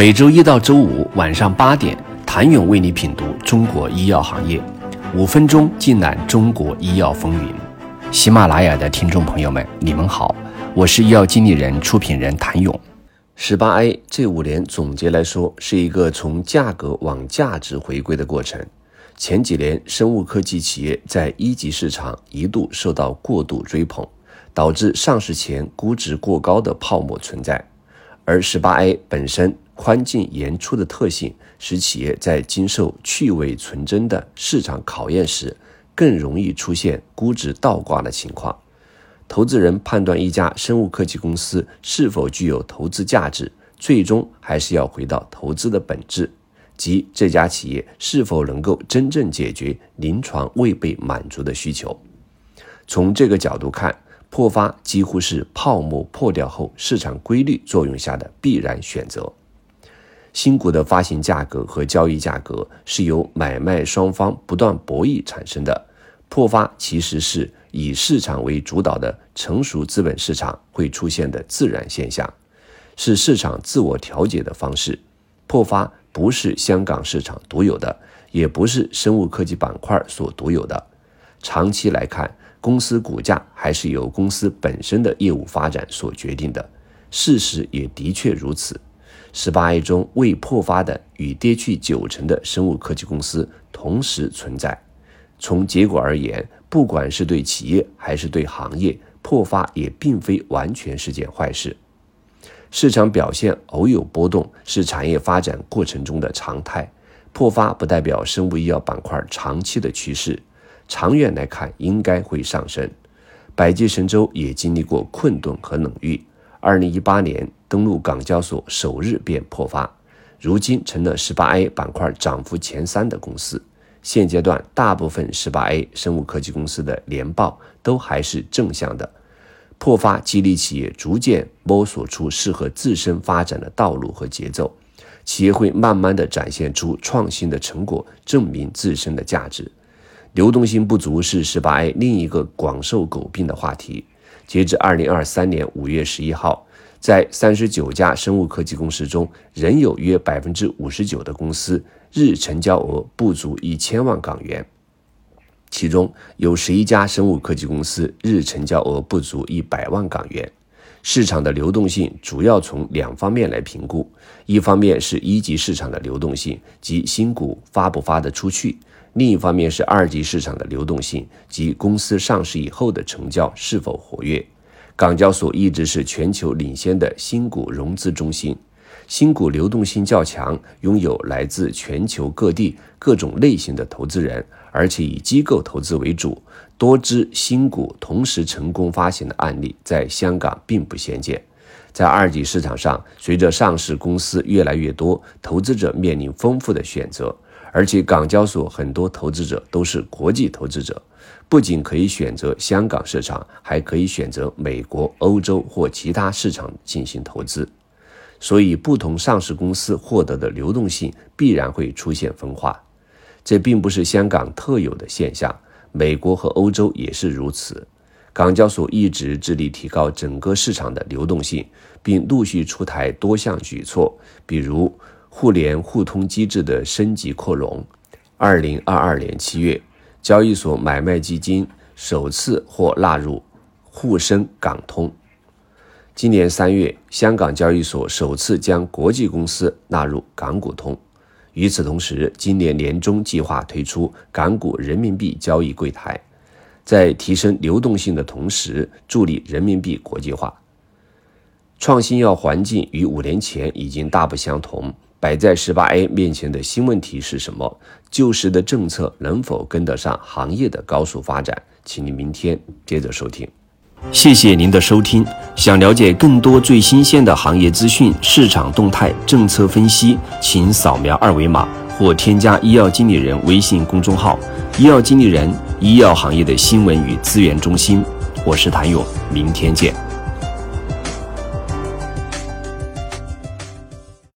每周一到周五晚上八点，谭勇为你品读中国医药行业，五分钟尽览中国医药风云。喜马拉雅的听众朋友们，你们好，我是医药经理人、出品人谭勇。十八 A 这五年总结来说，是一个从价格往价值回归的过程。前几年，生物科技企业在一级市场一度受到过度追捧，导致上市前估值过高的泡沫存在。而十八 A 本身宽进严出的特性，使企业在经受去伪存真的市场考验时，更容易出现估值倒挂的情况。投资人判断一家生物科技公司是否具有投资价值，最终还是要回到投资的本质。即这家企业是否能够真正解决临床未被满足的需求？从这个角度看，破发几乎是泡沫破掉后市场规律作用下的必然选择。新股的发行价格和交易价格是由买卖双方不断博弈产生的，破发其实是以市场为主导的成熟资本市场会出现的自然现象，是市场自我调节的方式。破发。不是香港市场独有的，也不是生物科技板块所独有的。长期来看，公司股价还是由公司本身的业务发展所决定的。事实也的确如此。十八 A 中未破发的与跌去九成的生物科技公司同时存在。从结果而言，不管是对企业还是对行业，破发也并非完全是件坏事。市场表现偶有波动，是产业发展过程中的常态。破发不代表生物医药板块长期的趋势，长远来看应该会上升。百济神州也经历过困顿和冷遇，二零一八年登陆港交所首日便破发，如今成了十八 A 板块涨幅前三的公司。现阶段，大部分十八 A 生物科技公司的年报都还是正向的。破发激励企业逐渐摸索出适合自身发展的道路和节奏，企业会慢慢的展现出创新的成果，证明自身的价值。流动性不足是十八 A 另一个广受诟病的话题。截至二零二三年五月十一号，在三十九家生物科技公司中，仍有约百分之五十九的公司日成交额不足一千万港元。其中有十一家生物科技公司日成交额不足一百万港元。市场的流动性主要从两方面来评估：一方面是一级市场的流动性，即新股发不发得出去；另一方面是二级市场的流动性，及公司上市以后的成交是否活跃。港交所一直是全球领先的新股融资中心。新股流动性较强，拥有来自全球各地各种类型的投资人，而且以机构投资为主。多支新股同时成功发行的案例在香港并不鲜见。在二级市场上，随着上市公司越来越多，投资者面临丰富的选择，而且港交所很多投资者都是国际投资者，不仅可以选择香港市场，还可以选择美国、欧洲或其他市场进行投资。所以，不同上市公司获得的流动性必然会出现分化，这并不是香港特有的现象，美国和欧洲也是如此。港交所一直致力提高整个市场的流动性，并陆续出台多项举措，比如互联互通机制的升级扩容。二零二二年七月，交易所买卖基金首次获纳入沪深港通。今年三月，香港交易所首次将国际公司纳入港股通。与此同时，今年年中计划推出港股人民币交易柜台，在提升流动性的同时，助力人民币国际化。创新药环境与五年前已经大不相同，摆在十八 A 面前的新问题是什么？旧时的政策能否跟得上行业的高速发展？请您明天接着收听。谢谢您的收听。想了解更多最新鲜的行业资讯、市场动态、政策分析，请扫描二维码或添加医药经理人微信公众号“医药经理人”——医药行业的新闻与资源中心。我是谭勇，明天见。